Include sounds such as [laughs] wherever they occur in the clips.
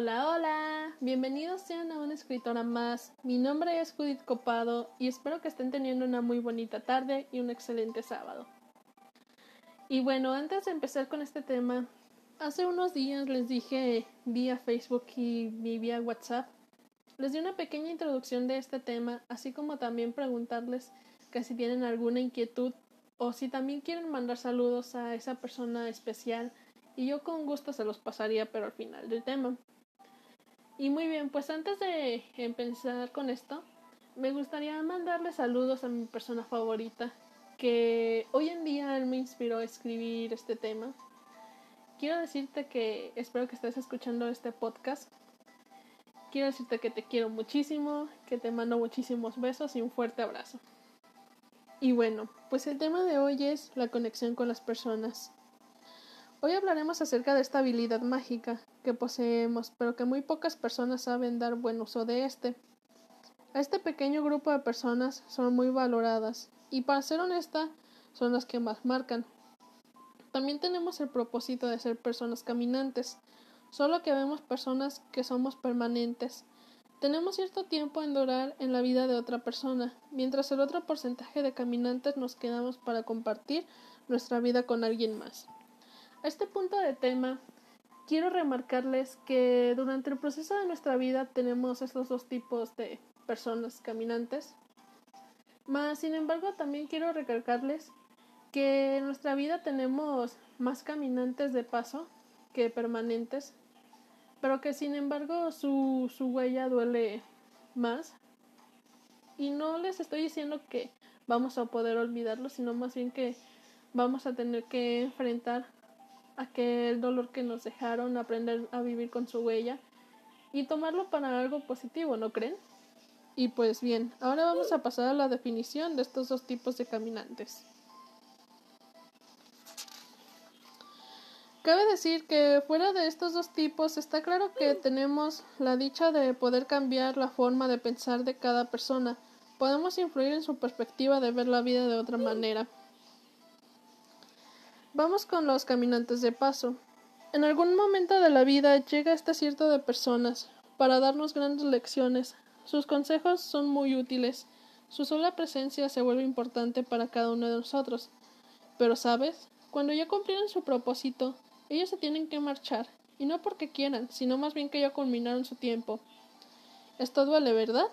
Hola, hola, bienvenidos sean a una escritora más. Mi nombre es Judith Copado y espero que estén teniendo una muy bonita tarde y un excelente sábado. Y bueno, antes de empezar con este tema, hace unos días les dije vía Facebook y vía WhatsApp, les di una pequeña introducción de este tema, así como también preguntarles que si tienen alguna inquietud o si también quieren mandar saludos a esa persona especial y yo con gusto se los pasaría pero al final del tema. Y muy bien, pues antes de empezar con esto, me gustaría mandarle saludos a mi persona favorita, que hoy en día me inspiró a escribir este tema. Quiero decirte que espero que estés escuchando este podcast. Quiero decirte que te quiero muchísimo, que te mando muchísimos besos y un fuerte abrazo. Y bueno, pues el tema de hoy es la conexión con las personas. Hoy hablaremos acerca de esta habilidad mágica que poseemos, pero que muy pocas personas saben dar buen uso de este. Este pequeño grupo de personas son muy valoradas y para ser honesta son las que más marcan. También tenemos el propósito de ser personas caminantes, solo que vemos personas que somos permanentes. Tenemos cierto tiempo en durar en la vida de otra persona, mientras el otro porcentaje de caminantes nos quedamos para compartir nuestra vida con alguien más. A este punto de tema, quiero remarcarles que durante el proceso de nuestra vida tenemos estos dos tipos de personas caminantes. Más, sin embargo, también quiero recalcarles que en nuestra vida tenemos más caminantes de paso que permanentes, pero que sin embargo su, su huella duele más. Y no les estoy diciendo que vamos a poder olvidarlo, sino más bien que vamos a tener que enfrentar aquel dolor que nos dejaron, aprender a vivir con su huella y tomarlo para algo positivo, ¿no creen? Y pues bien, ahora vamos a pasar a la definición de estos dos tipos de caminantes. Cabe decir que fuera de estos dos tipos está claro que tenemos la dicha de poder cambiar la forma de pensar de cada persona. Podemos influir en su perspectiva de ver la vida de otra manera. Vamos con los caminantes de paso. En algún momento de la vida llega este cierto de personas para darnos grandes lecciones. Sus consejos son muy útiles. Su sola presencia se vuelve importante para cada uno de nosotros. Pero, ¿sabes? Cuando ya cumplieron su propósito, ellos se tienen que marchar, y no porque quieran, sino más bien que ya culminaron su tiempo. Esto duele, ¿verdad?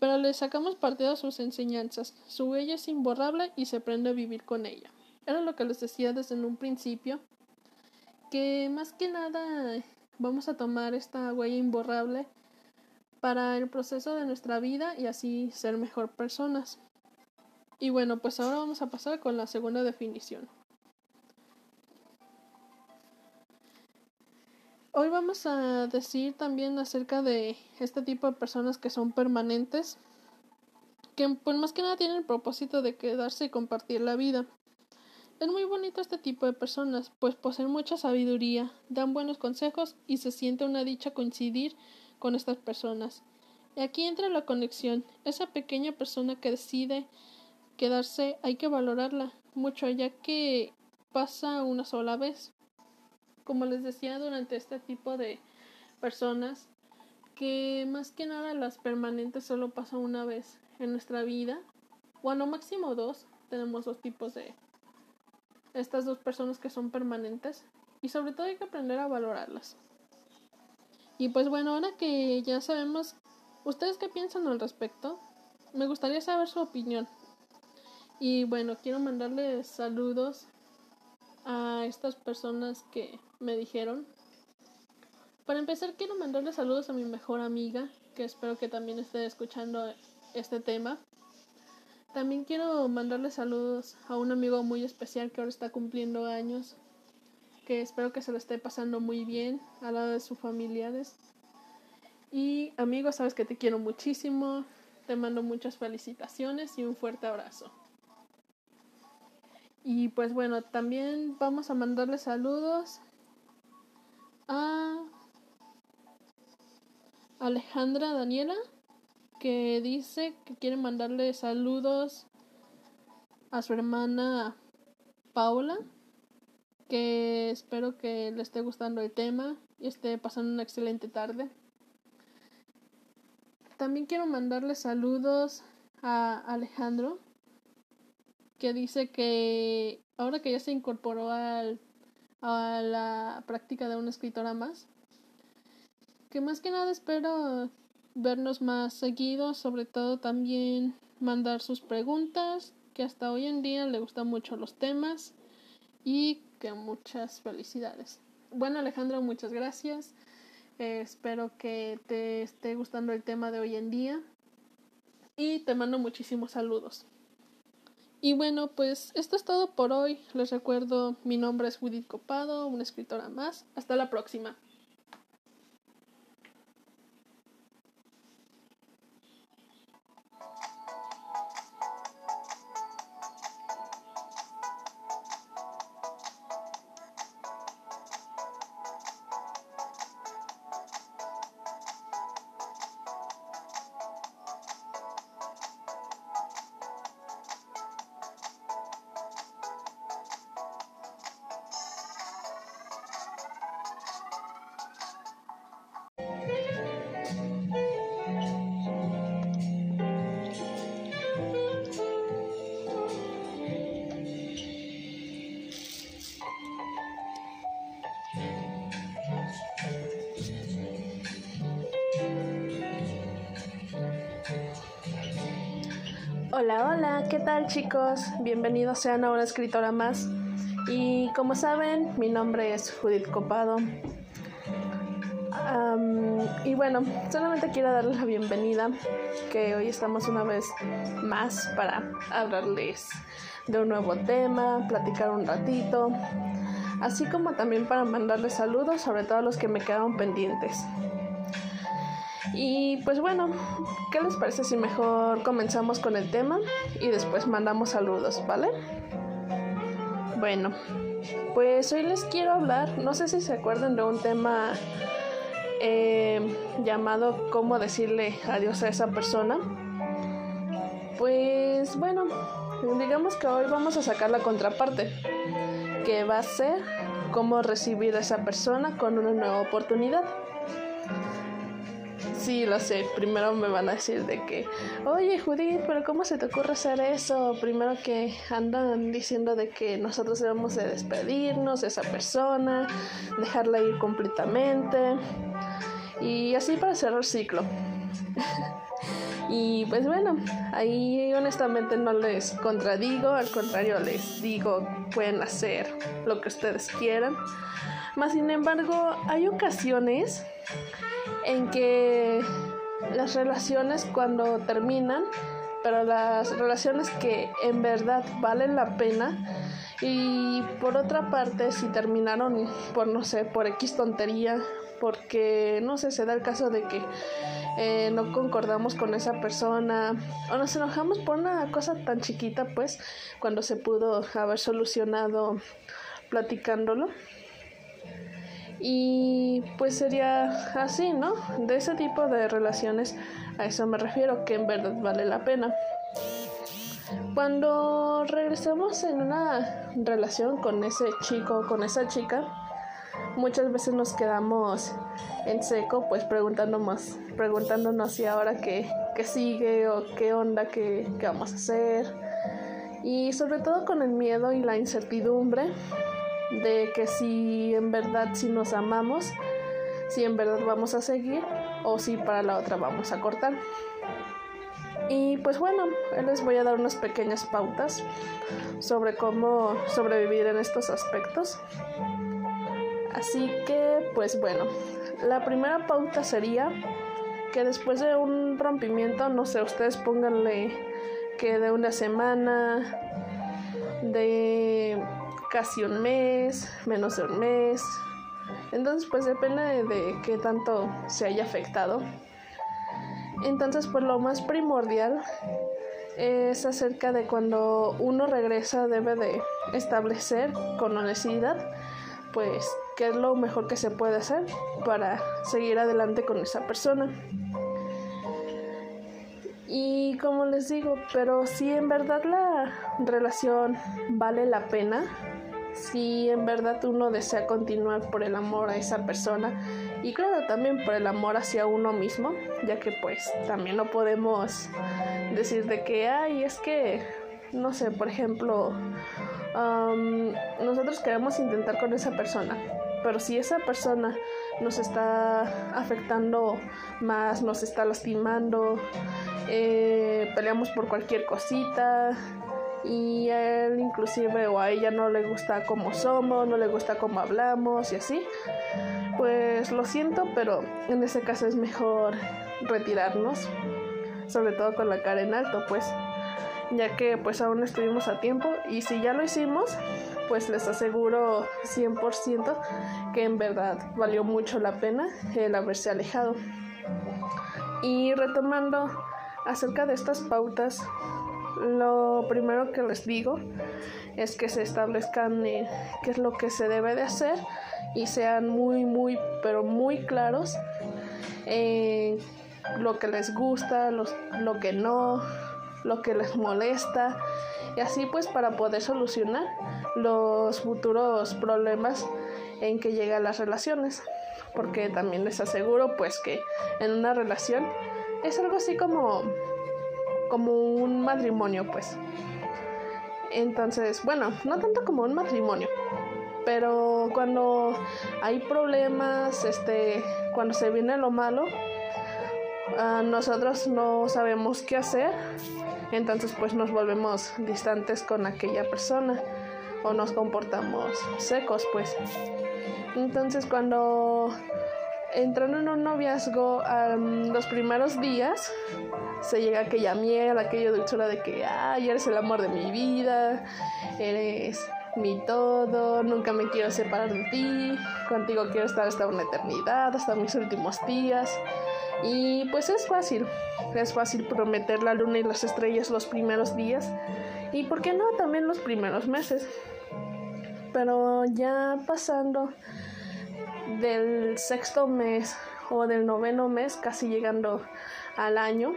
Pero le sacamos partido a sus enseñanzas. Su huella es imborrable y se aprende a vivir con ella. Era lo que les decía desde un principio, que más que nada vamos a tomar esta huella imborrable para el proceso de nuestra vida y así ser mejor personas. Y bueno, pues ahora vamos a pasar con la segunda definición. Hoy vamos a decir también acerca de este tipo de personas que son permanentes, que pues más que nada tienen el propósito de quedarse y compartir la vida. Es muy bonito este tipo de personas, pues poseen mucha sabiduría, dan buenos consejos y se siente una dicha coincidir con estas personas. Y aquí entra la conexión. Esa pequeña persona que decide quedarse hay que valorarla mucho, ya que pasa una sola vez. Como les decía durante este tipo de personas, que más que nada las permanentes solo pasan una vez en nuestra vida, o a máximo dos. Tenemos dos tipos de estas dos personas que son permanentes y sobre todo hay que aprender a valorarlas. Y pues bueno, ahora que ya sabemos, ¿ustedes qué piensan al respecto? Me gustaría saber su opinión. Y bueno, quiero mandarles saludos a estas personas que me dijeron. Para empezar, quiero mandarles saludos a mi mejor amiga, que espero que también esté escuchando este tema. También quiero mandarle saludos a un amigo muy especial que ahora está cumpliendo años, que espero que se lo esté pasando muy bien al lado de sus familiares. Y amigo, sabes que te quiero muchísimo, te mando muchas felicitaciones y un fuerte abrazo. Y pues bueno, también vamos a mandarle saludos a Alejandra Daniela que dice que quiere mandarle saludos a su hermana Paula, que espero que le esté gustando el tema y esté pasando una excelente tarde. También quiero mandarle saludos a Alejandro, que dice que ahora que ya se incorporó a la práctica de una escritora más, que más que nada espero vernos más seguidos, sobre todo también mandar sus preguntas, que hasta hoy en día le gustan mucho los temas y que muchas felicidades. Bueno Alejandro, muchas gracias. Eh, espero que te esté gustando el tema de hoy en día y te mando muchísimos saludos. Y bueno, pues esto es todo por hoy. Les recuerdo, mi nombre es Judith Copado, una escritora más. Hasta la próxima. Hola, hola, ¿qué tal chicos? Bienvenidos sean a una escritora más. Y como saben, mi nombre es Judith Copado. y bueno, solamente quiero darles la bienvenida, que hoy estamos una vez más para hablarles de un nuevo tema, platicar un ratito, así como también para mandarles saludos, sobre todo a los que me quedaron pendientes. Y pues bueno, ¿qué les parece si mejor comenzamos con el tema y después mandamos saludos, ¿vale? Bueno, pues hoy les quiero hablar, no sé si se acuerdan de un tema eh, llamado cómo decirle adiós a esa persona. Pues bueno, digamos que hoy vamos a sacar la contraparte, que va a ser cómo recibir a esa persona con una nueva oportunidad. Sí, lo sé. Primero me van a decir de que, oye Judith, pero ¿cómo se te ocurre hacer eso? Primero que andan diciendo de que nosotros debemos de despedirnos de esa persona, dejarla ir completamente y así para cerrar el ciclo. [laughs] y pues bueno, ahí honestamente no les contradigo, al contrario les digo, pueden hacer lo que ustedes quieran. Más sin embargo, hay ocasiones en que las relaciones cuando terminan, pero las relaciones que en verdad valen la pena y por otra parte si terminaron por no sé, por X tontería, porque no sé, se da el caso de que eh, no concordamos con esa persona o nos enojamos por una cosa tan chiquita pues cuando se pudo haber solucionado platicándolo y pues sería así, ¿no? De ese tipo de relaciones a eso me refiero, que en verdad vale la pena. Cuando regresamos en una relación con ese chico o con esa chica, muchas veces nos quedamos en seco, pues preguntándonos, preguntándonos si ahora qué, qué sigue o qué onda, qué, qué vamos a hacer. Y sobre todo con el miedo y la incertidumbre de que si en verdad si nos amamos, si en verdad vamos a seguir o si para la otra vamos a cortar. Y pues bueno, les voy a dar unas pequeñas pautas sobre cómo sobrevivir en estos aspectos. Así que, pues bueno, la primera pauta sería que después de un rompimiento, no sé, ustedes pónganle que de una semana, de casi un mes, menos de un mes. Entonces, pues depende de, qué tanto se haya afectado. Entonces, pues lo más primordial es acerca de cuando uno regresa debe de establecer con honestidad pues qué es lo mejor que se puede hacer para seguir adelante con esa persona. Y como les digo, pero si en verdad la relación vale la pena, si en verdad uno desea continuar por el amor a esa persona y claro también por el amor hacia uno mismo, ya que pues también no podemos decir de que, ay, es que, no sé, por ejemplo, nosotros queremos intentar con esa persona, pero si esa persona nos está afectando más, nos está lastimando, eh, peleamos por cualquier cosita y a él inclusive o a ella no le gusta cómo somos, no le gusta cómo hablamos y así, pues lo siento, pero en ese caso es mejor retirarnos, sobre todo con la cara en alto, pues ya que pues aún estuvimos a tiempo y si ya lo hicimos, pues les aseguro 100% que en verdad valió mucho la pena el haberse alejado. Y retomando acerca de estas pautas, lo primero que les digo es que se establezcan eh, qué es lo que se debe de hacer y sean muy, muy, pero muy claros en lo que les gusta, lo que no, lo que les molesta y así pues para poder solucionar los futuros problemas en que llegan las relaciones. Porque también les aseguro pues que en una relación es algo así como como un matrimonio pues. Entonces bueno no tanto como un matrimonio pero cuando hay problemas este cuando se viene lo malo nosotros no sabemos qué hacer entonces pues nos volvemos distantes con aquella persona o nos comportamos secos pues entonces cuando entran en un noviazgo los primeros días se llega aquella miel, aquella dulzura de que ay, eres el amor de mi vida, eres mi todo, nunca me quiero separar de ti, contigo quiero estar hasta una eternidad, hasta mis últimos días. Y pues es fácil, es fácil prometer la luna y las estrellas los primeros días y, ¿por qué no?, también los primeros meses. Pero ya pasando del sexto mes o del noveno mes, casi llegando al año,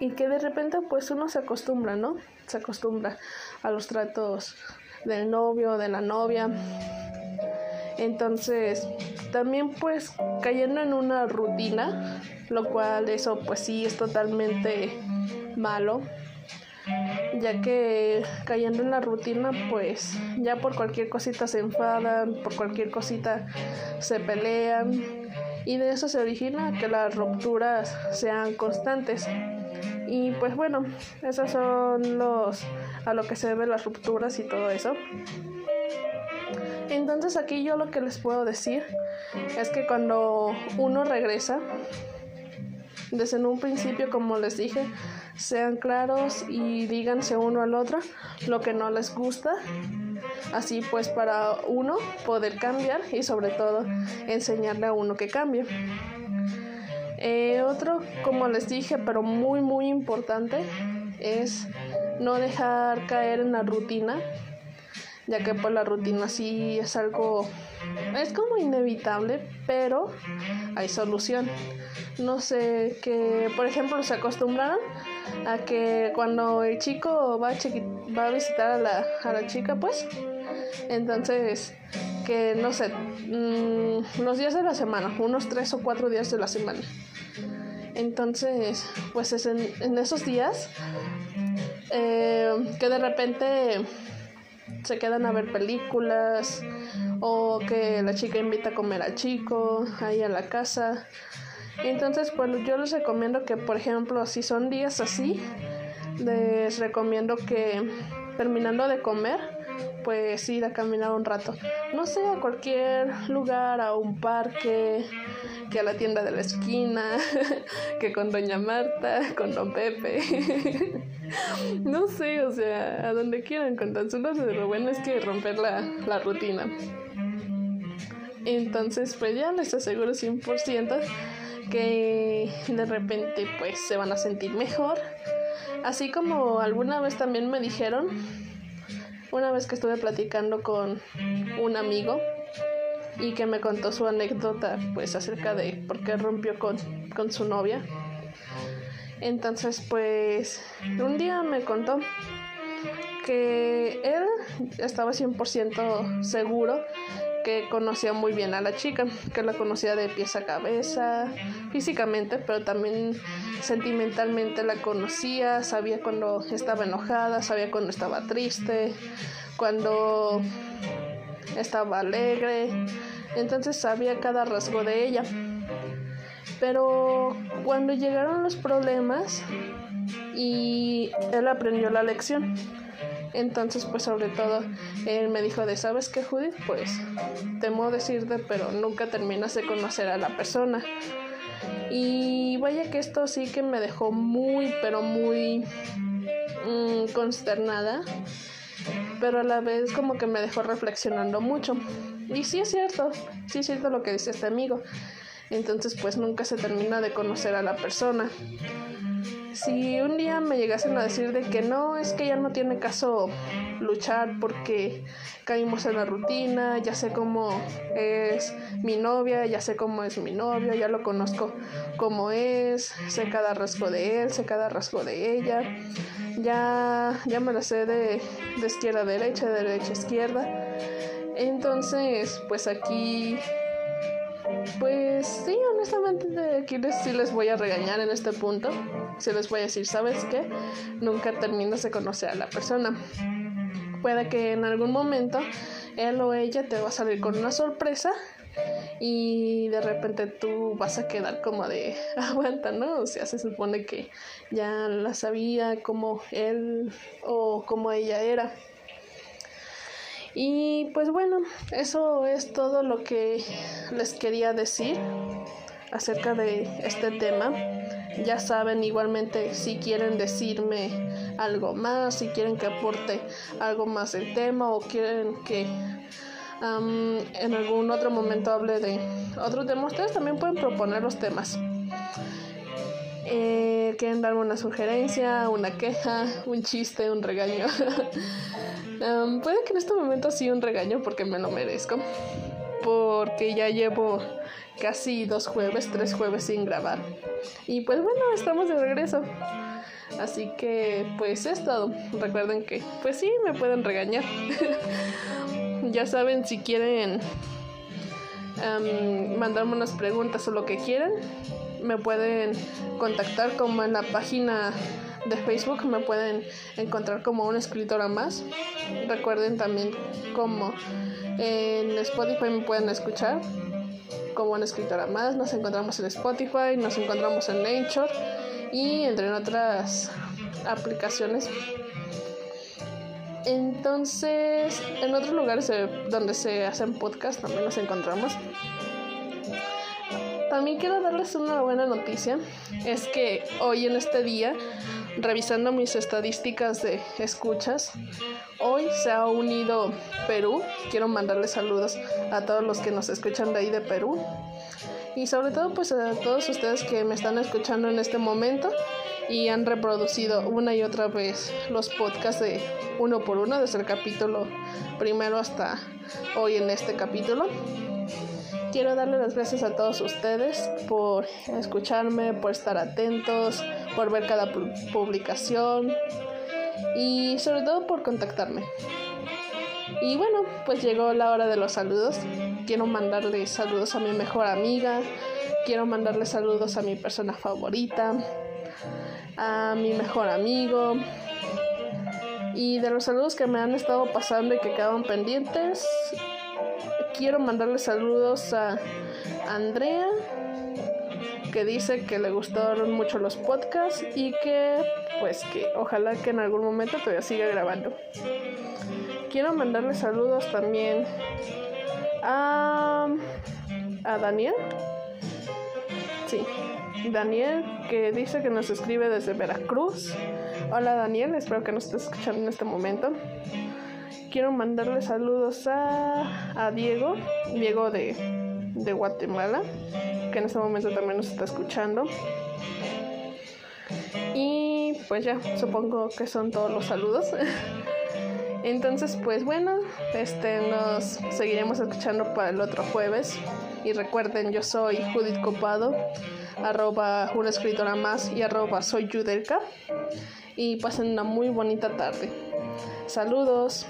y que de repente pues uno se acostumbra, ¿no? Se acostumbra a los tratos del novio, de la novia. Entonces, también pues cayendo en una rutina, lo cual eso pues sí es totalmente malo, ya que cayendo en la rutina pues ya por cualquier cosita se enfadan, por cualquier cosita se pelean y de eso se origina que las rupturas sean constantes. Y pues bueno, esos son los a lo que se deben las rupturas y todo eso. Entonces aquí yo lo que les puedo decir es que cuando uno regresa, desde un principio, como les dije, sean claros y díganse uno al otro lo que no les gusta. Así pues para uno poder cambiar y sobre todo enseñarle a uno que cambie. Eh, otro, como les dije, pero muy muy importante, es no dejar caer en la rutina ya que pues la rutina sí es algo, es como inevitable, pero hay solución. No sé, que por ejemplo se acostumbraron a que cuando el chico va a, va a visitar a la, a la chica, pues, entonces, que no sé, mm, los días de la semana, unos tres o cuatro días de la semana. Entonces, pues es en, en esos días eh, que de repente se quedan a ver películas o que la chica invita a comer al chico ahí a la casa. Entonces, pues yo les recomiendo que, por ejemplo, si son días así, les recomiendo que terminando de comer, pues ir a caminar un rato. No sé, a cualquier lugar, a un parque, que a la tienda de la esquina, [laughs] que con doña Marta, [laughs] con don Pepe. [laughs] no sé, o sea, a donde quieran, con tan solo lo bueno es que romper la, la rutina. Entonces, pues ya les aseguro 100% que de repente pues se van a sentir mejor. Así como alguna vez también me dijeron, una vez que estuve platicando con un amigo y que me contó su anécdota pues acerca de por qué rompió con, con su novia. Entonces, pues, un día me contó que él estaba 100% seguro que conocía muy bien a la chica, que la conocía de pies a cabeza, físicamente, pero también sentimentalmente la conocía, sabía cuando estaba enojada, sabía cuando estaba triste, cuando estaba alegre, entonces sabía cada rasgo de ella. Pero cuando llegaron los problemas y él aprendió la lección, entonces, pues sobre todo, él me dijo de, ¿sabes qué, Judith? Pues temo decirte, pero nunca terminas de conocer a la persona. Y vaya que esto sí que me dejó muy, pero muy mm, consternada, pero a la vez como que me dejó reflexionando mucho. Y sí es cierto, sí es cierto lo que dice este amigo. Entonces, pues nunca se termina de conocer a la persona si un día me llegasen a decir de que no, es que ya no tiene caso luchar porque caímos en la rutina, ya sé cómo es mi novia, ya sé cómo es mi novio, ya lo conozco cómo es, sé cada rasgo de él, sé cada rasgo de ella, ya, ya me la sé de, de izquierda a derecha, de derecha a izquierda. Entonces, pues aquí pues sí, honestamente aquí les, sí les voy a regañar en este punto. Sí les voy a decir, ¿sabes qué? Nunca terminas de conocer a la persona. Puede que en algún momento él o ella te va a salir con una sorpresa y de repente tú vas a quedar como de [laughs] aguanta, ¿no? O sea, se supone que ya la sabía como él o como ella era. Y pues bueno, eso es todo lo que les quería decir acerca de este tema. Ya saben igualmente si quieren decirme algo más, si quieren que aporte algo más del tema o quieren que en algún otro momento hable de otro tema. Ustedes también pueden proponer los temas. Eh, quieren darme una sugerencia, una queja, un chiste, un regaño. [laughs] puede que en este momento sí un regaño porque me lo merezco. Porque ya llevo casi dos jueves, tres jueves sin grabar. Y pues bueno, estamos de regreso. Así que pues es todo. Recuerden que pues sí, me pueden regañar. [laughs] ya saben si quieren mandarme unas preguntas o lo que quieran. Me pueden contactar como en la página de Facebook me pueden encontrar como una escritora más. Recuerden también como en Spotify me pueden escuchar como una escritora más. Nos encontramos en Spotify, nos encontramos en Nature y entre otras aplicaciones. Entonces, en otros lugares donde se hacen podcasts también nos encontramos. También quiero darles una buena noticia. Es que hoy en este día revisando mis estadísticas de escuchas, hoy se ha unido Perú. Quiero mandarles saludos a todos los que nos escuchan de ahí de Perú. Y sobre todo pues a todos ustedes que me están escuchando en este momento y han reproducido una y otra vez los podcasts de uno por uno desde el capítulo primero hasta hoy en este capítulo. Quiero darle las gracias a todos ustedes por escucharme, por estar atentos, por ver cada publicación y sobre todo por contactarme. Y bueno, pues llegó la hora de los saludos. Quiero mandarle saludos a mi mejor amiga, quiero mandarle saludos a mi persona favorita, a mi mejor amigo. Y de los saludos que me han estado pasando y que quedaban pendientes, quiero mandarle saludos a Andrea, que dice que le gustaron mucho los podcasts y que pues que ojalá que en algún momento todavía siga grabando. Quiero mandarle saludos también a, Daniel. Sí, Daniel que dice que nos escribe desde Veracruz. Hola Daniel, espero que nos estés escuchando en este momento quiero mandarle saludos a, Diego, Diego de, de Guatemala, que en este momento también nos está escuchando. Y pues ya, supongo que son todos los saludos. [laughs] Entonces, pues bueno, este nos seguiremos escuchando para el otro jueves. Y recuerden, yo soy Judith Copado, arroba una escritora más y arroba soy Yudelka. Y pasen una muy bonita tarde. Saludos.